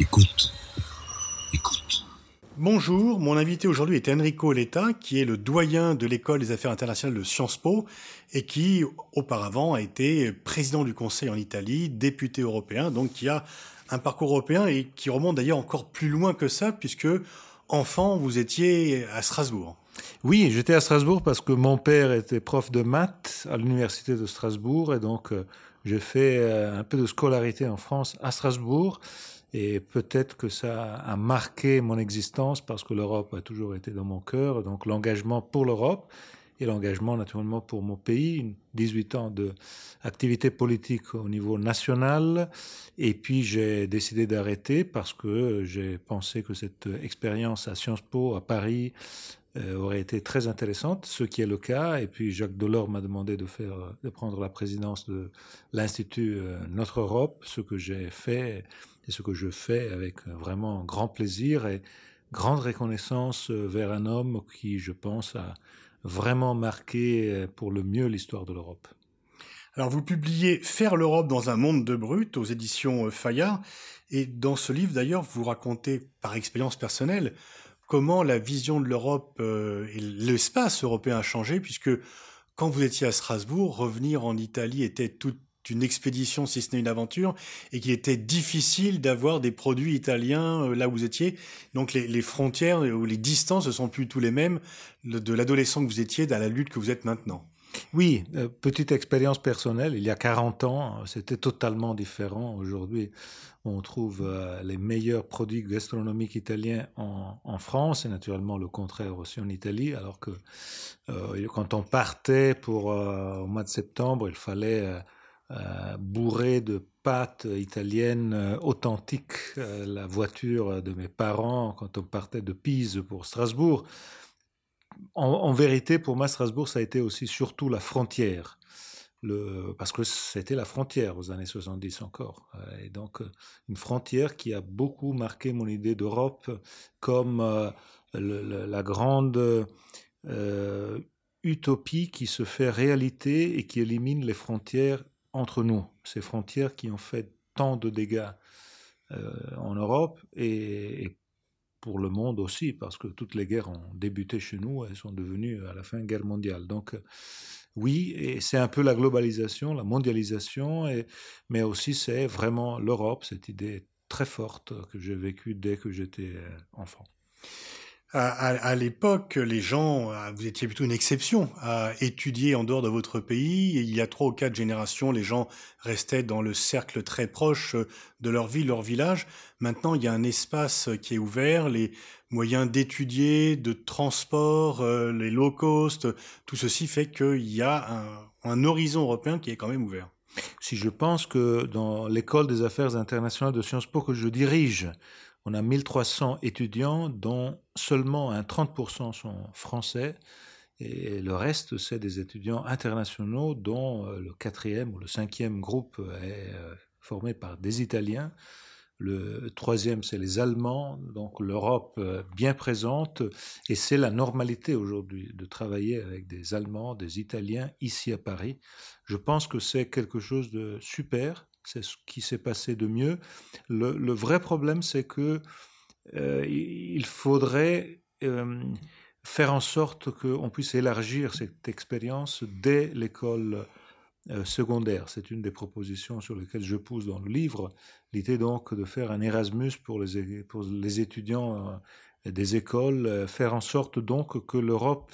Écoute. Écoute. Bonjour, mon invité aujourd'hui est Enrico Letta, qui est le doyen de l'école des affaires internationales de Sciences Po et qui, auparavant, a été président du Conseil en Italie, député européen, donc qui a un parcours européen et qui remonte d'ailleurs encore plus loin que ça, puisque enfant, vous étiez à Strasbourg. Oui, j'étais à Strasbourg parce que mon père était prof de maths à l'université de Strasbourg et donc euh, j'ai fait euh, un peu de scolarité en France à Strasbourg. Et peut-être que ça a marqué mon existence parce que l'Europe a toujours été dans mon cœur. Donc l'engagement pour l'Europe et l'engagement naturellement pour mon pays, 18 ans d'activité politique au niveau national. Et puis j'ai décidé d'arrêter parce que j'ai pensé que cette expérience à Sciences Po, à Paris, aurait été très intéressante, ce qui est le cas. Et puis Jacques Delors m'a demandé de faire, de prendre la présidence de l'Institut euh, Notre Europe, ce que j'ai fait et ce que je fais avec vraiment grand plaisir et grande reconnaissance vers un homme qui, je pense, a vraiment marqué pour le mieux l'histoire de l'Europe. Alors vous publiez Faire l'Europe dans un monde de brut aux éditions Fayard, et dans ce livre d'ailleurs vous racontez par expérience personnelle comment la vision de l'Europe euh, et l'espace européen a changé, puisque quand vous étiez à Strasbourg, revenir en Italie était toute une expédition, si ce n'est une aventure, et qu'il était difficile d'avoir des produits italiens euh, là où vous étiez. Donc les, frontières ou les distances ne sont plus tous les mêmes de l'adolescent que vous étiez à la lutte que vous êtes maintenant. Oui, euh, petite expérience personnelle, il y a 40 ans, c'était totalement différent. Aujourd'hui, on trouve euh, les meilleurs produits gastronomiques italiens en, France et naturellement le contraire aussi en Italie, alors que quand on partait pour au mois de septembre, il fallait euh, bourré de pâtes italiennes euh, authentiques, euh, la voiture de mes parents quand on partait de Pise pour Strasbourg. En, vérité, pour moi, Strasbourg, ça a été aussi surtout la frontière. Parce que c'était la frontière aux années 70 encore. Et donc, une frontière qui a beaucoup marqué mon idée d'Europe comme la grande utopie qui se fait réalité et qui élimine les frontières entre nous, ces frontières qui ont fait tant de dégâts euh, en Europe et, pour le monde aussi, parce que toutes les guerres ont débuté chez nous, elles sont devenues à la fin guerre mondiale. Donc oui, et c'est un peu la globalisation, la mondialisation, et, mais aussi c'est vraiment l'Europe, cette idée très forte que j'ai vécue dès que j'étais euh, enfant à, l'époque, les gens, euh, vous étiez plutôt une exception à étudier en dehors de votre pays. il y a trois ou quatre générations, les gens restaient dans le cercle très proche de leur ville, leur village. Maintenant, il y a un espace qui est ouvert, les moyens d'étudier, de transport, euh, les low cost, tout ceci fait qu'il y a un horizon européen qui est quand même ouvert. Si je pense que dans l'école des affaires internationales de Sciences Po que je dirige, on a 1300 étudiants dont seulement un 30% sont français et le reste, c'est des étudiants internationaux dont euh, le quatrième ou le cinquième groupe est euh, formé par des Italiens. Le troisième, c'est les Allemands, donc l'Europe euh, bien présente, et c'est la normalité aujourd'hui de travailler avec des Allemands, des Italiens ici à Paris. Je pense que c'est quelque chose de super, c'est ce qui s'est passé de mieux. Le, vrai problème, c'est que euh, il faudrait euh, faire en sorte qu'on puisse élargir cette expérience dès l'école euh, secondaire. C'est une des propositions sur lesquelles je pousse dans le livre. L'idée donc de faire un Erasmus pour les, pour les étudiants des écoles, faire en sorte donc que l'Europe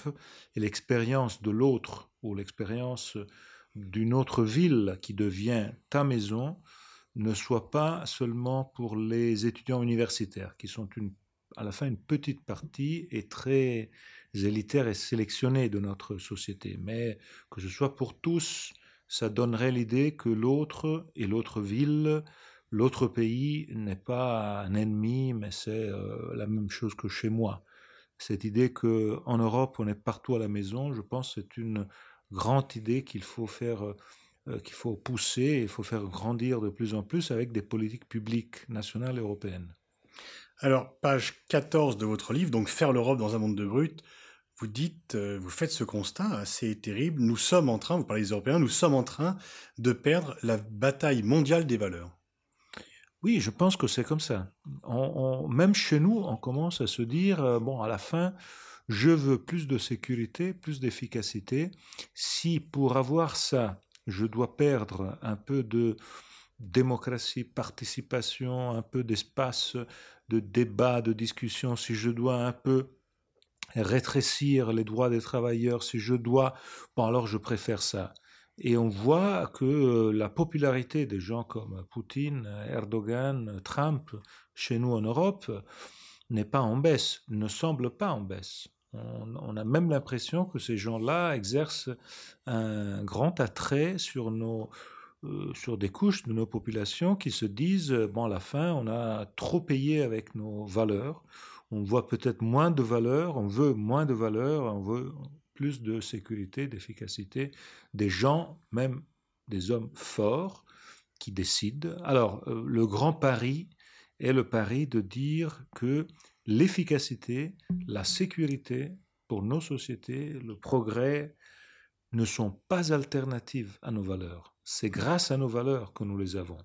et l'expérience de l'autre ou l'expérience d'une autre ville qui devient ta maison ne soit pas seulement pour les étudiants universitaires, qui sont à la fin une petite partie et très élitaire et sélectionnée de notre société, mais que ce soit pour tous, ça donnerait l'idée que l'autre et l'autre ville, l'autre pays n'est pas un ennemi, mais c'est euh, la même chose que chez moi. Cette idée que en Europe on est partout à la maison, je pense c'est une grande idée qu'il faut faire, euh, euh, qu'il faut pousser, il faut faire grandir de plus en plus avec des politiques publiques nationales et européennes. Alors, page 14 de votre livre, donc Faire l'Europe dans un monde de brut, vous dites, euh, vous faites ce constat assez terrible, nous sommes en train, vous parlez des Européens, nous sommes en train de perdre la bataille mondiale des valeurs. Oui, je pense que c'est comme ça. même chez nous, on commence à se dire, bon, à la fin, je veux plus de sécurité, plus d'efficacité. Si pour avoir ça, je dois perdre un peu de démocratie, participation, un peu d'espace de débat, de discussion, si je dois un peu rétrécir les droits des travailleurs, si je dois, bon alors je préfère ça. Et on voit que euh, la popularité des gens comme Poutine, Erdogan, Trump, chez nous en Europe, n'est pas en baisse, ne semble pas en baisse. On, a même l'impression que ces gens-là exercent un grand attrait sur, nos, euh, sur des couches de nos populations qui se disent, bon, à la fin, on a trop payé avec nos valeurs, on voit peut-être moins de valeurs, on veut moins de valeurs, on veut plus de sécurité, d'efficacité, des gens, même des hommes forts, qui décident. Alors, euh, le grand pari est le pari de dire que l'efficacité, la sécurité pour nos sociétés, le progrès ne sont pas alternatives à nos valeurs. C'est grâce à nos valeurs que nous les avons.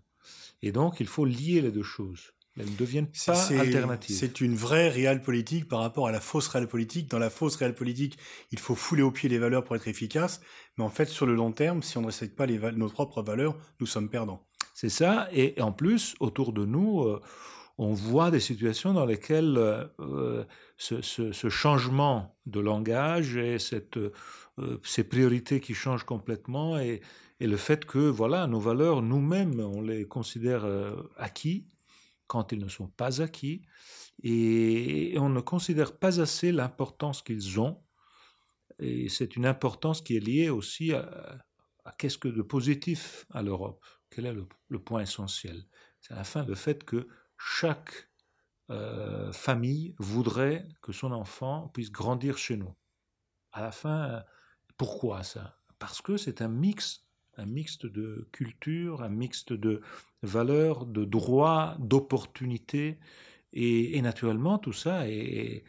Et donc, il faut lier les deux choses. Elles ne deviennent pas alternatives. C'est une vraie réelle politique par rapport à la fausse réelle politique. Dans la fausse réelle politique, il faut fouler au pied les valeurs pour être efficace. Mais en fait, sur le long terme, si on ne respecte pas les nos propres valeurs, nous sommes perdants. C'est ça. Et en plus, autour de nous, euh, on voit des situations dans lesquelles euh, ce, changement de langage et cette, euh, ces priorités qui changent complètement et, le fait que voilà nos valeurs nous-mêmes on les considère acquis quand ils ne sont pas acquis, et on ne considère pas assez l'importance qu'ils ont. Et c'est une importance qui est liée aussi à, qu'est-ce que de positif à l'Europe? Quel est le, point essentiel? C'est à la fin le fait que chaque euh, famille voudrait que son enfant puisse grandir chez nous. À la fin, pourquoi ça? Parce que c'est un mix un mixte de culture, un mixte de valeurs, de droits, d'opportunités. Et, naturellement, tout ça est,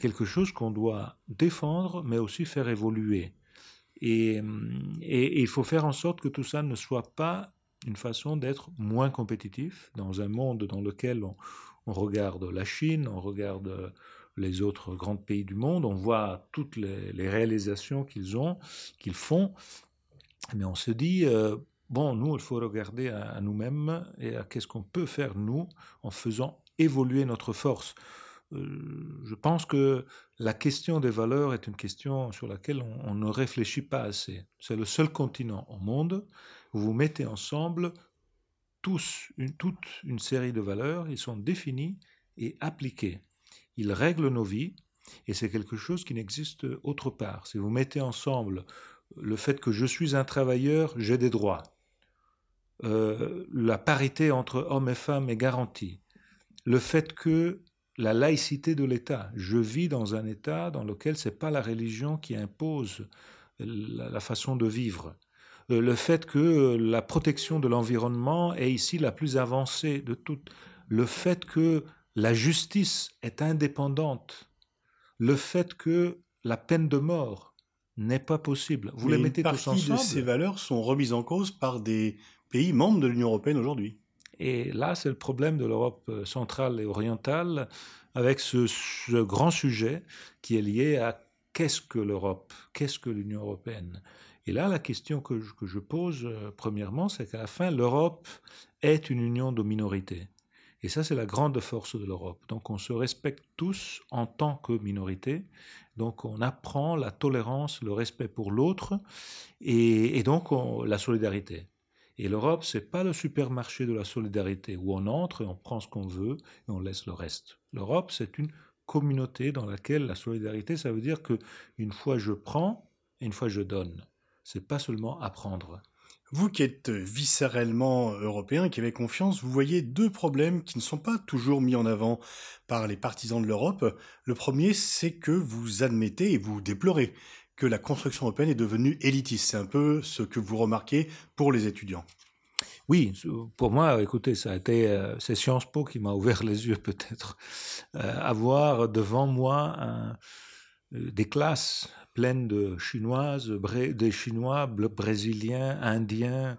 quelque chose qu'on doit défendre, mais aussi faire évoluer. Et, il faut faire en sorte que tout ça ne soit pas une façon d'être moins compétitif dans un monde dans lequel on, regarde la Chine, on regarde les autres grands pays du monde, on voit toutes les, réalisations qu'ils ont, qu'ils font, mais on se dit, euh, bon, nous, il faut regarder à, nous-mêmes et à qu'est-ce qu'on peut faire, nous, en faisant évoluer notre force. Euh, je pense que la question des valeurs est une question sur laquelle on, ne réfléchit pas assez. C'est le seul continent au monde vous mettez ensemble tous toute une série de valeurs, ils sont définis et appliqués. Ils règlent nos vies et c'est quelque chose qui n'existe autre part. Si vous mettez ensemble le fait que je suis un travailleur, j'ai des droits. Euh, la parité entre hommes et femmes est garantie. Le fait que la laïcité de l'État, je vis dans un État dans lequel ce n'est pas la religion qui impose la, façon de vivre. Euh, le fait que la protection de l'environnement est ici la plus avancée de toutes. Le fait que la justice est indépendante. Le fait que la peine de mort n'est pas possible. Vous les mettez tous ensemble. De ces valeurs sont remises en cause par des pays membres de l'Union européenne aujourd'hui. Et là, c'est le problème de l'Europe euh, centrale et orientale avec ce, grand sujet qui est lié à qu'est-ce que l'Europe, qu'est-ce que l'Union européenne. Et là, la question que je, pose, euh, premièrement, c'est qu'à la fin, l'Europe est une union de minorités. Et ça, c'est la grande force de l'Europe. Donc on se respecte tous en tant que minorité. Donc on apprend la tolérance, le respect pour l'autre et, donc la solidarité. Et l'Europe, c'est pas le supermarché de la solidarité où on entre et on prend ce qu'on veut et on laisse le reste. L'Europe, c'est une communauté dans laquelle la solidarité, ça veut dire que une fois je prends, une fois je donne. C'est pas seulement apprendre. Vous qui êtes viscéralement européen, qui avez confiance, vous voyez deux problèmes qui ne sont pas toujours mis en avant par les partisans de l'Europe. Le premier, c'est que vous admettez et vous déplorez que la construction européenne est devenue élitiste. C'est un peu ce que vous remarquez pour les étudiants. Oui, pour moi, écoutez, ça a été euh, c'est Sciences Po qui m'a ouvert les yeux peut-être. Euh, avoir devant moi euh, des classes pleine de chinoises, des chinois, brésiliens, indiens,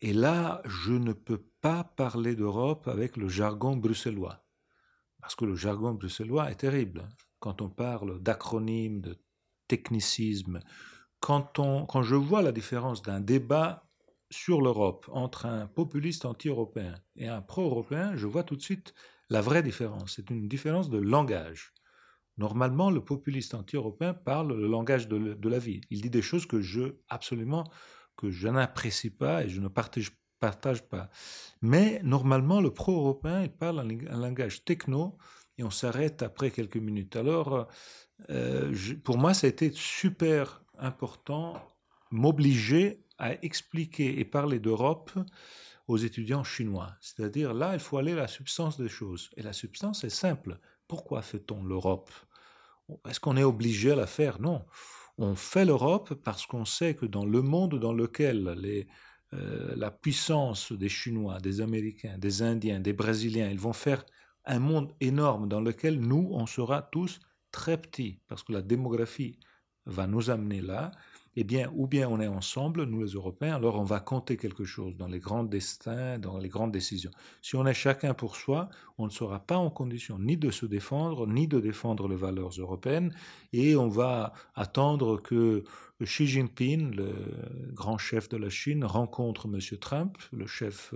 Et là, je ne peux pas parler d'Europe avec le jargon bruxellois. Parce que le jargon bruxellois est terrible. Quand on parle d'acronymes, de technicisme, quand, on, quand je vois la différence d'un débat sur l'Europe entre un populiste anti-européen et un pro-européen, je vois tout de suite la vraie différence. C'est une différence de langage. Normalement, le populiste anti-européen parle le langage de, la vie. Il dit des choses que je, absolument, que je n'apprécie pas et je ne partage, pas. Mais normalement, le pro-européen, il parle un, langage techno et on s'arrête après quelques minutes. Alors, euh, pour moi, ça a été super important m'obliger à expliquer et parler d'Europe aux étudiants chinois. C'est-à-dire, là, il faut aller à la substance des choses. Et la substance est simple. Pourquoi fait-on l'Europe? Est-ce qu'on est obligé à la faire? Non. On fait l'Europe parce qu'on sait que dans le monde dans lequel les, euh, la puissance des Chinois, des Américains, des Indiens, des Brésiliens, ils vont faire un monde énorme dans lequel nous, on sera tous très petits, parce que la démographie va nous amener là, eh bien, ou bien on est ensemble, nous les Européens, alors on va compter quelque chose dans les grands destins, dans les grandes décisions. Si on est chacun pour soi, on ne sera pas en condition ni de se défendre, ni de défendre les valeurs européennes, et on va attendre que Xi Jinping, le grand chef de la Chine, rencontre M. Trump, le chef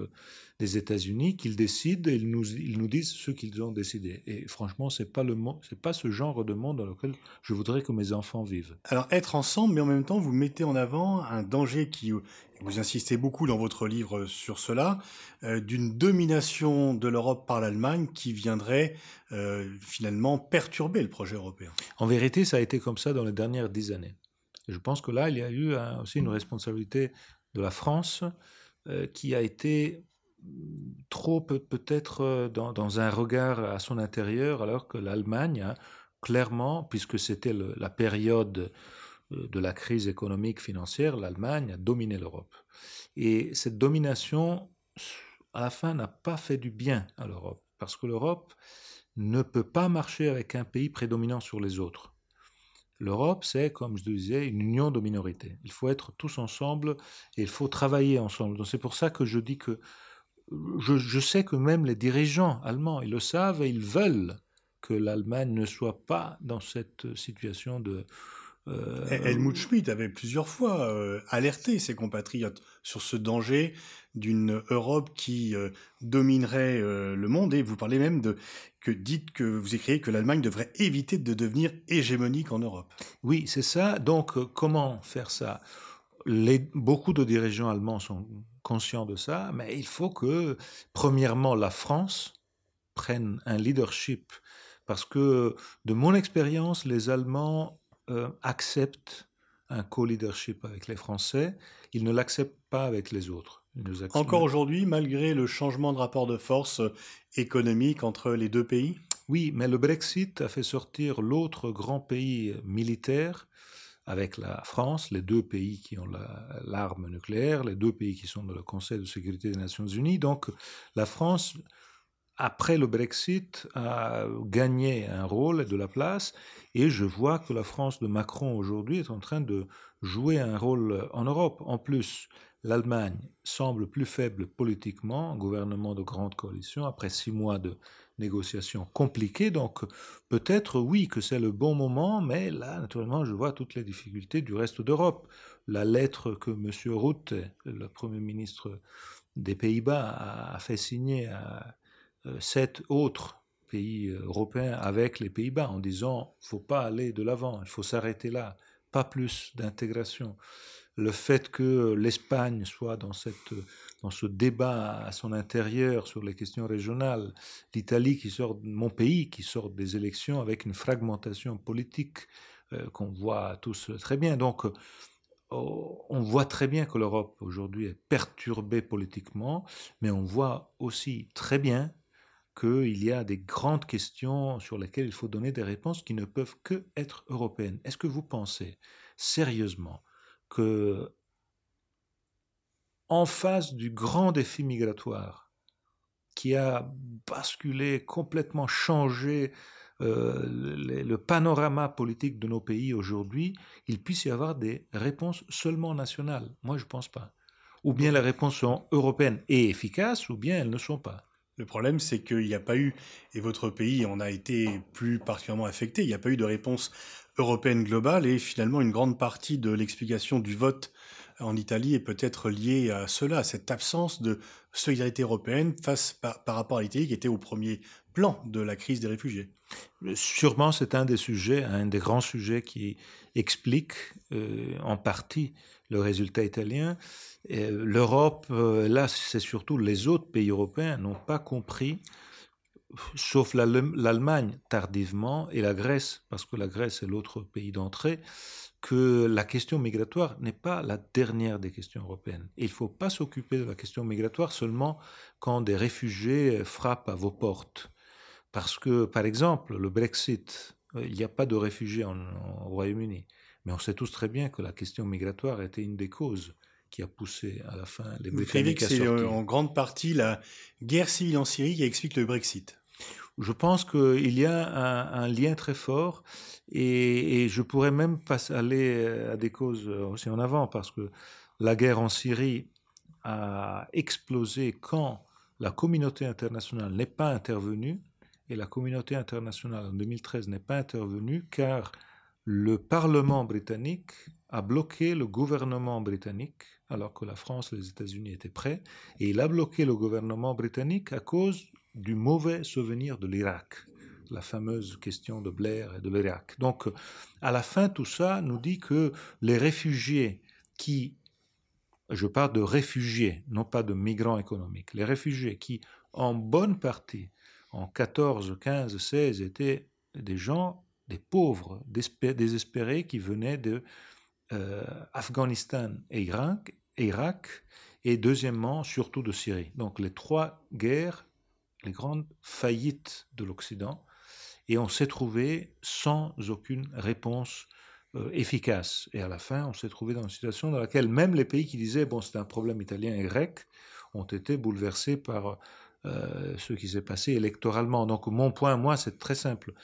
des États-Unis, qu'ils décident et ils nous, ils nous disent ce qu'ils ont décidé. Et franchement, c'est pas le c'est pas ce genre de monde dans lequel je voudrais que mes enfants vivent. Alors être ensemble, mais en même temps, vous mettez en avant un danger qui vous insistez beaucoup dans votre livre sur cela, euh, d'une domination de l'Europe par l'Allemagne qui viendrait euh, finalement perturber le projet européen. En vérité, ça a été comme ça dans les dernières dix années je pense que là, il y a eu aussi une responsabilité de la France euh, qui a été trop peut-être euh, dans, un regard à son intérieur, alors que l'Allemagne, hein, clairement, puisque c'était la période euh, de la crise économique financière, l'Allemagne a dominé l'Europe. Et cette domination, à la fin, n'a pas fait du bien à l'Europe, parce que l'Europe ne peut pas marcher avec un pays prédominant sur les autres. L'Europe, c'est, comme je disais, une union de minorités. Il faut être tous ensemble et il faut travailler ensemble. C'est pour ça que je dis que je, sais que même les dirigeants allemands, ils le savent et ils veulent que l'Allemagne ne soit pas dans cette situation de... Euh, Helmut Schmidt avait plusieurs fois euh, alerté ses compatriotes sur ce danger d'une Europe qui euh, dominerait le monde et vous parlez même de que dites que vous écrivez que l'Allemagne devrait éviter de devenir hégémonique en Europe. Oui, c'est ça. Donc, comment faire ça? Les, Beaucoup de dirigeants allemands sont conscients de ça, mais il faut que, premièrement, la France prenne un leadership. Parce que, de mon expérience, les Allemands euh, acceptent un co-leadership avec les Français, ils ne l'acceptent pas avec les autres. Encore aujourd'hui, malgré le changement de rapport de force euh, économique entre les deux pays? Oui, mais le Brexit a fait sortir l'autre grand pays militaire avec la France, les deux pays qui ont l'arme nucléaire, les deux pays qui sont dans le Conseil de sécurité des Nations Unies. Donc la France, après le Brexit, a gagné un rôle et de la place. Et je vois que la France de Macron aujourd'hui est en train de jouer un rôle en Europe. En plus, l'Allemagne semble plus faible politiquement, gouvernement de grande coalition, après six mois de négociations compliquées. Donc peut-être oui que c'est le bon moment, mais là, naturellement, je vois toutes les difficultés du reste d'Europe. La lettre que M. Rutte, le Premier ministre des Pays-Bas, a fait signer à sept autres pays européens avec les Pays-Bas en disant il ne faut pas aller de l'avant, il faut s'arrêter là, pas plus d'intégration le fait que l'Espagne soit dans, cette, dans ce débat à son intérieur sur les questions régionales, l'Italie qui sort, mon pays qui sort des élections avec une fragmentation politique euh, qu'on voit tous très bien. Donc, oh, on voit très bien que l'Europe aujourd'hui est perturbée politiquement, mais on voit aussi très bien qu'il y a des grandes questions sur lesquelles il faut donner des réponses qui ne peuvent que être européennes. Est-ce que vous pensez sérieusement que, en face du grand défi migratoire, qui a basculé, complètement changé euh, le, panorama politique de nos pays aujourd'hui, il puisse y avoir des réponses seulement nationales? Moi, je ne pense pas. Ou bien les réponses sont européennes et efficaces, ou bien elles ne sont pas. Le problème, c'est qu'il n'y a pas eu, et votre pays en a été plus particulièrement affecté, il n'y a pas eu de réponse européenne globale, et finalement une grande partie de l'explication du vote en Italie est peut-être liée à cela, à cette absence de solidarité européenne face par, rapport à l'Italie qui était au premier plan de la crise des réfugiés. Sûrement, c'est un des sujets, un des grands sujets qui explique euh, en partie le résultat italien. L'Europe, euh, là, c'est surtout les autres pays européens n'ont pas compris, sauf l'Allemagne tardivement et la Grèce, parce que la Grèce est l'autre pays d'entrée, que la question migratoire n'est pas la dernière des questions européennes. il ne faut pas s'occuper de la question migratoire seulement quand des réfugiés frappent à vos portes. Parce que, par exemple, le Brexit, euh, il n'y a pas de réfugiés en, au Royaume-Uni. Mais on sait tous très bien que la question migratoire était une des causes qui a poussé à la fin les Britanniques à sortir. C'est en grande partie la guerre civile en Syrie qui explique le Brexit. Je pense qu'il y a un, lien très fort et, je pourrais même pas aller à des causes aussi en avant parce que la guerre en Syrie a explosé quand la communauté internationale n'est pas intervenue et la communauté internationale en 2013 n'est pas intervenue car le Parlement britannique a bloqué le gouvernement britannique alors que la France et les États-Unis étaient prêts, et il a bloqué le gouvernement britannique à cause du mauvais souvenir de l'Irak, la fameuse question de Blair et de l'Irak. Donc, à la fin, tout ça nous dit que les réfugiés qui, je parle de réfugiés, non pas de migrants économiques, les réfugiés qui, en bonne partie, en 14, 15, 16, étaient des gens, des pauvres, désespérés qui venaient de euh, Afghanistan et Irak, Irak, et deuxièmement, surtout de Syrie. Donc les trois guerres, les grandes faillites de l'Occident, et on s'est trouvé sans aucune réponse euh, efficace. Et à la fin, on s'est trouvé dans une situation dans laquelle même les pays qui disaient, bon, c'est un problème italien et grec, ont été bouleversés par euh, ce qui s'est passé électoralement. Donc mon point, moi, c'est très simple.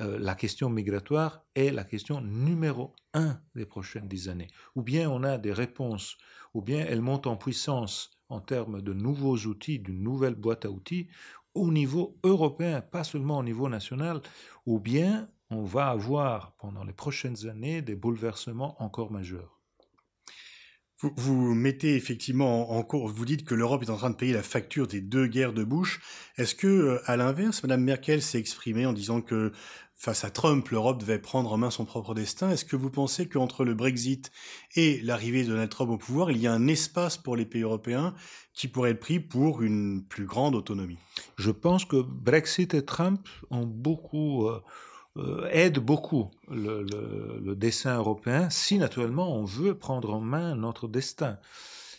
Euh, la question migratoire est la question numéro un des prochaines dix années. Ou bien on a des réponses, ou bien elle monte en puissance en termes de nouveaux outils, d'une nouvelle boîte à outils, au niveau européen, pas seulement au niveau national, ou bien on va avoir pendant les prochaines années des bouleversements encore majeurs. Vous, mettez effectivement en cours, vous dites que l'Europe est en train de payer la facture des deux guerres de Bush. Est-ce que, euh, à l'inverse, Mme Merkel s'est exprimée en disant que face à Trump, l'Europe devait prendre en main son propre destin? Est-ce que vous pensez qu'entre le Brexit et l'arrivée de Donald Trump au pouvoir, il y a un espace pour les pays européens qui pourrait être pris pour une plus grande autonomie? Je pense que Brexit et Trump ont beaucoup... Euh, euh, aide beaucoup le, dessin européen si naturellement on veut prendre en main notre destin.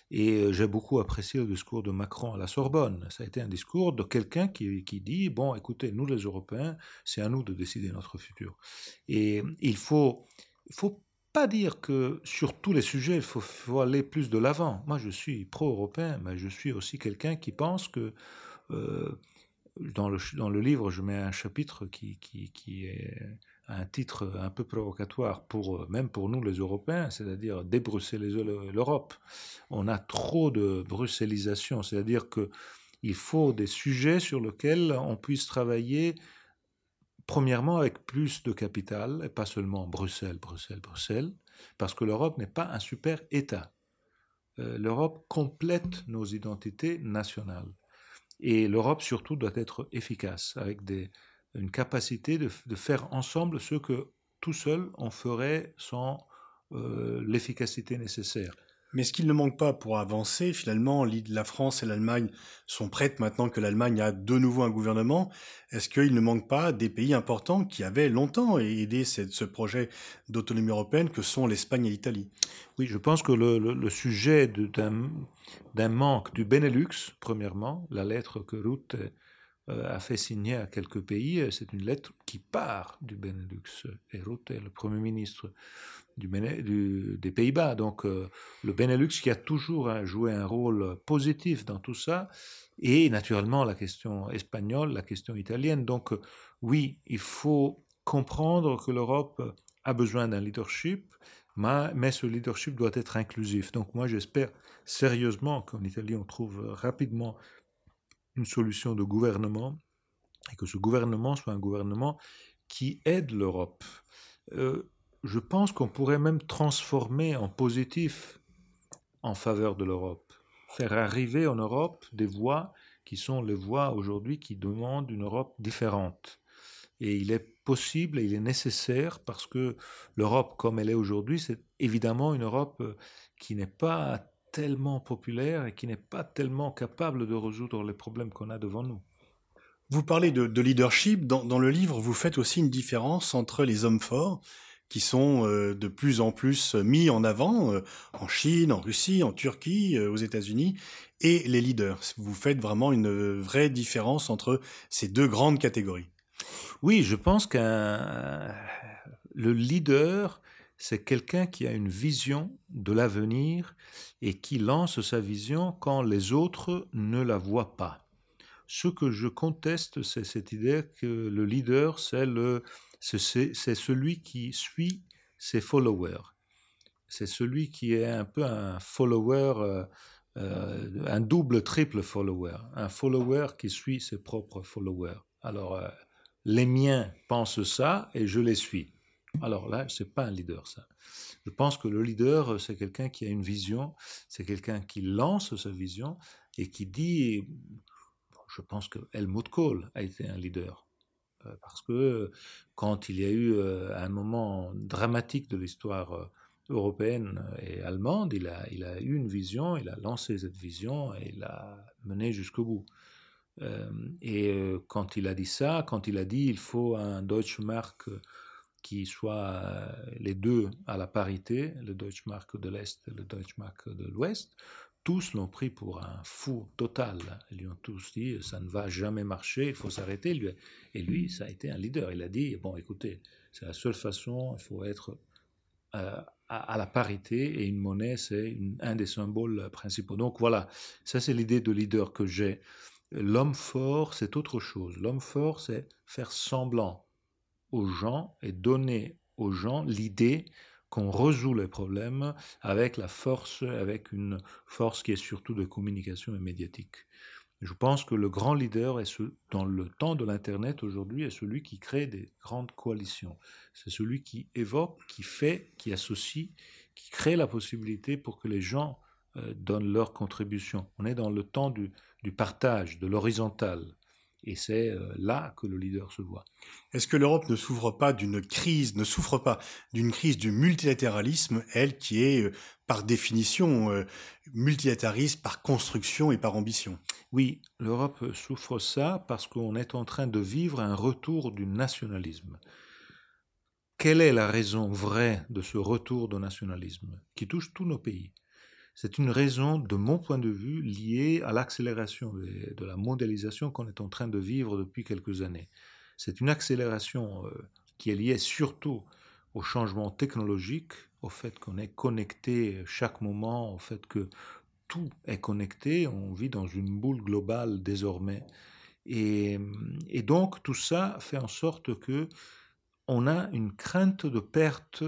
Et euh, j'ai beaucoup apprécié le discours de Macron à la Sorbonne. Ça a été un discours de quelqu'un qui, qui, dit, bon, écoutez, nous les Européens, c'est à nous de décider notre futur. Et il faut, il faut pas dire que sur tous les sujets, il faut, faut aller plus de l'avant. Moi, je suis pro-européen, mais je suis aussi quelqu'un qui pense que euh, dans le, dans le livre, je mets un chapitre qui, qui, qui est un titre un peu provocatoire, pour, même pour nous les Européens, c'est-à-dire débruxelliser l'Europe. On a trop de bruxellisation, c'est-à-dire qu'il faut des sujets sur lesquels on puisse travailler, premièrement avec plus de capital, et pas seulement Bruxelles, Bruxelles, Bruxelles, parce que l'Europe n'est pas un super État. Euh, L'Europe complète nos identités nationales. Et l'Europe surtout doit être efficace, avec une capacité de, faire ensemble ce que tout seul on ferait sans euh, l'efficacité nécessaire. Mais est-ce qu'il ne manque pas pour avancer Finalement, la France et l'Allemagne sont prêtes maintenant que l'Allemagne a de nouveau un gouvernement. Est-ce qu'il ne manque pas des pays importants qui avaient longtemps aidé ce projet d'autonomie européenne que sont l'Espagne et l'Italie? Oui, je pense que le, sujet d'un manque du Benelux, premièrement, la lettre que Ruth euh, a fait signer à quelques pays, c'est une lettre qui part du Benelux. Et Ruth est le Premier ministre des Pays-Bas. Donc euh, le Benelux qui a toujours hein, joué un rôle positif dans tout ça, et naturellement la question espagnole, la question italienne. Donc euh, oui, il faut comprendre que l'Europe a besoin d'un leadership, mais ce leadership doit être inclusif. Donc moi j'espère sérieusement qu'en Italie on trouve rapidement une solution de gouvernement et que ce gouvernement soit un gouvernement qui aide l'Europe. Euh, je pense qu'on pourrait même transformer en positif en faveur de l'Europe, faire arriver en Europe des voix qui sont les voix aujourd'hui qui demandent une Europe différente. Et il est possible et il est nécessaire parce que l'Europe comme elle est aujourd'hui, c'est évidemment une Europe qui n'est pas tellement populaire et qui n'est pas tellement capable de résoudre les problèmes qu'on a devant nous. Vous parlez de, leadership. Dans, le livre, vous faites aussi une différence entre les hommes forts, qui sont euh, de plus en plus mis en avant euh, en Chine, en Russie, en Turquie, aux États-Unis, et les leaders. Vous faites vraiment une vraie différence entre ces deux grandes catégories. Oui, je pense que le leader, c'est quelqu'un qui a une vision de l'avenir et qui lance sa vision quand les autres ne la voient pas. Ce que je conteste, c'est cette idée que le leader, c'est, le, c'est, celui qui suit ses followers. C'est celui qui est un peu un follower, euh, euh, un double, triple follower. Un follower qui suit ses propres followers. Alors, euh, les miens pensent ça et je les suis. Alors là, c'est pas un leader, ça. Je pense que le leader, c'est quelqu'un qui a une vision, c'est quelqu'un qui lance sa vision et qui dit, je pense que Helmut Kohl a été un leader. Euh, parce que quand il y a eu euh, un moment dramatique de l'histoire euh, européenne et allemande, il a, eu une vision, il a lancé cette vision et il l'a menée jusqu'au bout. Euh, et euh, quand il a dit ça, quand il a dit il faut un Deutsche Mark qui soit euh, les deux à la parité, le Deutsche Mark de l'Est et le Deutsche Mark de l'Ouest, tous l'ont pris pour un fou total. Ils lui ont tous dit ça ne va jamais marcher, il faut s'arrêter. Et lui, ça a été un leader. Il a dit bon, écoutez, c'est la seule façon, il faut être à, la parité et une monnaie, c'est un des symboles principaux. Donc voilà, ça c'est l'idée de leader que j'ai. L'homme fort, c'est autre chose. L'homme fort, c'est faire semblant aux gens et donner aux gens l'idée qu'on résout les problèmes avec la force, avec une force qui est surtout de communication et médiatique. Je pense que le grand leader, est dans le temps de l'Internet aujourd'hui, est celui qui crée des grandes coalitions. C'est celui qui évoque, qui fait, qui associe, qui crée la possibilité pour que les gens euh, donnent leur contribution. On est dans le temps du partage, de l'horizontal. Et c'est euh, là que le leader se voit. Est-ce que l'Europe ne souffre pas d'une crise, ne souffre pas d'une crise du multilatéralisme, elle qui est euh, par définition euh, multilatariste par construction et par ambition? Oui, l'Europe souffre ça parce qu'on est en train de vivre un retour du nationalisme. Quelle est la raison vraie de ce retour du nationalisme qui touche tous nos pays? C'est une raison, de mon point de vue, liée à l'accélération de la mondialisation qu'on est en train de vivre depuis quelques années. C'est une accélération euh, qui est liée surtout au changement technologique, au fait qu'on est connecté chaque moment, au fait que tout est connecté, on vit dans une boule globale désormais. Et, et donc tout ça fait en sorte que on a une crainte de perte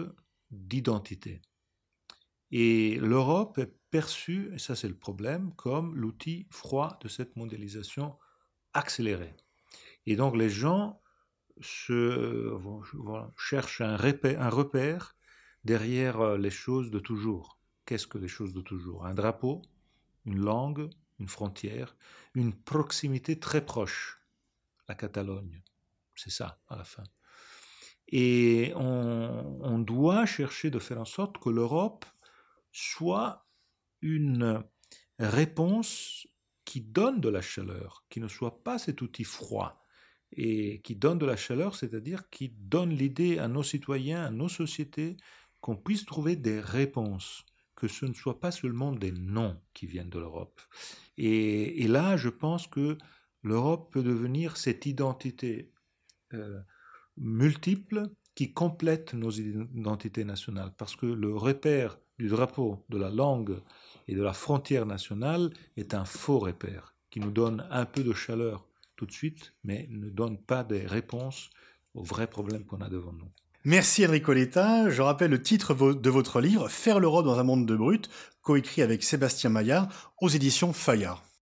d'identité. Et l'Europe est perçue, et ça c'est le problème, comme l'outil froid de cette mondialisation accélérée. Et donc les gens cherchent un repère, derrière euh, les choses de toujours. Qu'est-ce que les choses de toujours? Un drapeau, une langue, une frontière, une proximité très proche. La Catalogne, c'est ça à la fin. Et on, doit chercher de faire en sorte que l'Europe soit une réponse qui donne de la chaleur, qui ne soit pas cet outil froid, et qui donne de la chaleur, c'est-à-dire qui donne l'idée à nos citoyens, à nos sociétés, qu'on puisse trouver des réponses, que ce ne soit pas seulement des noms qui viennent de l'Europe. Et, là, je pense que l'Europe peut devenir cette identité euh, multiple qui complète nos identités nationales, parce que le repère du drapeau, de la langue et de la frontière nationale est un faux repère qui nous donne un peu de chaleur tout de suite, mais ne donne pas des réponses aux vrais problèmes qu'on a devant nous. Merci Enrico Letta. Je rappelle le titre de votre livre, Faire l'Europe dans un monde de brut, coécrit avec Sébastien Maillard aux éditions Fayard.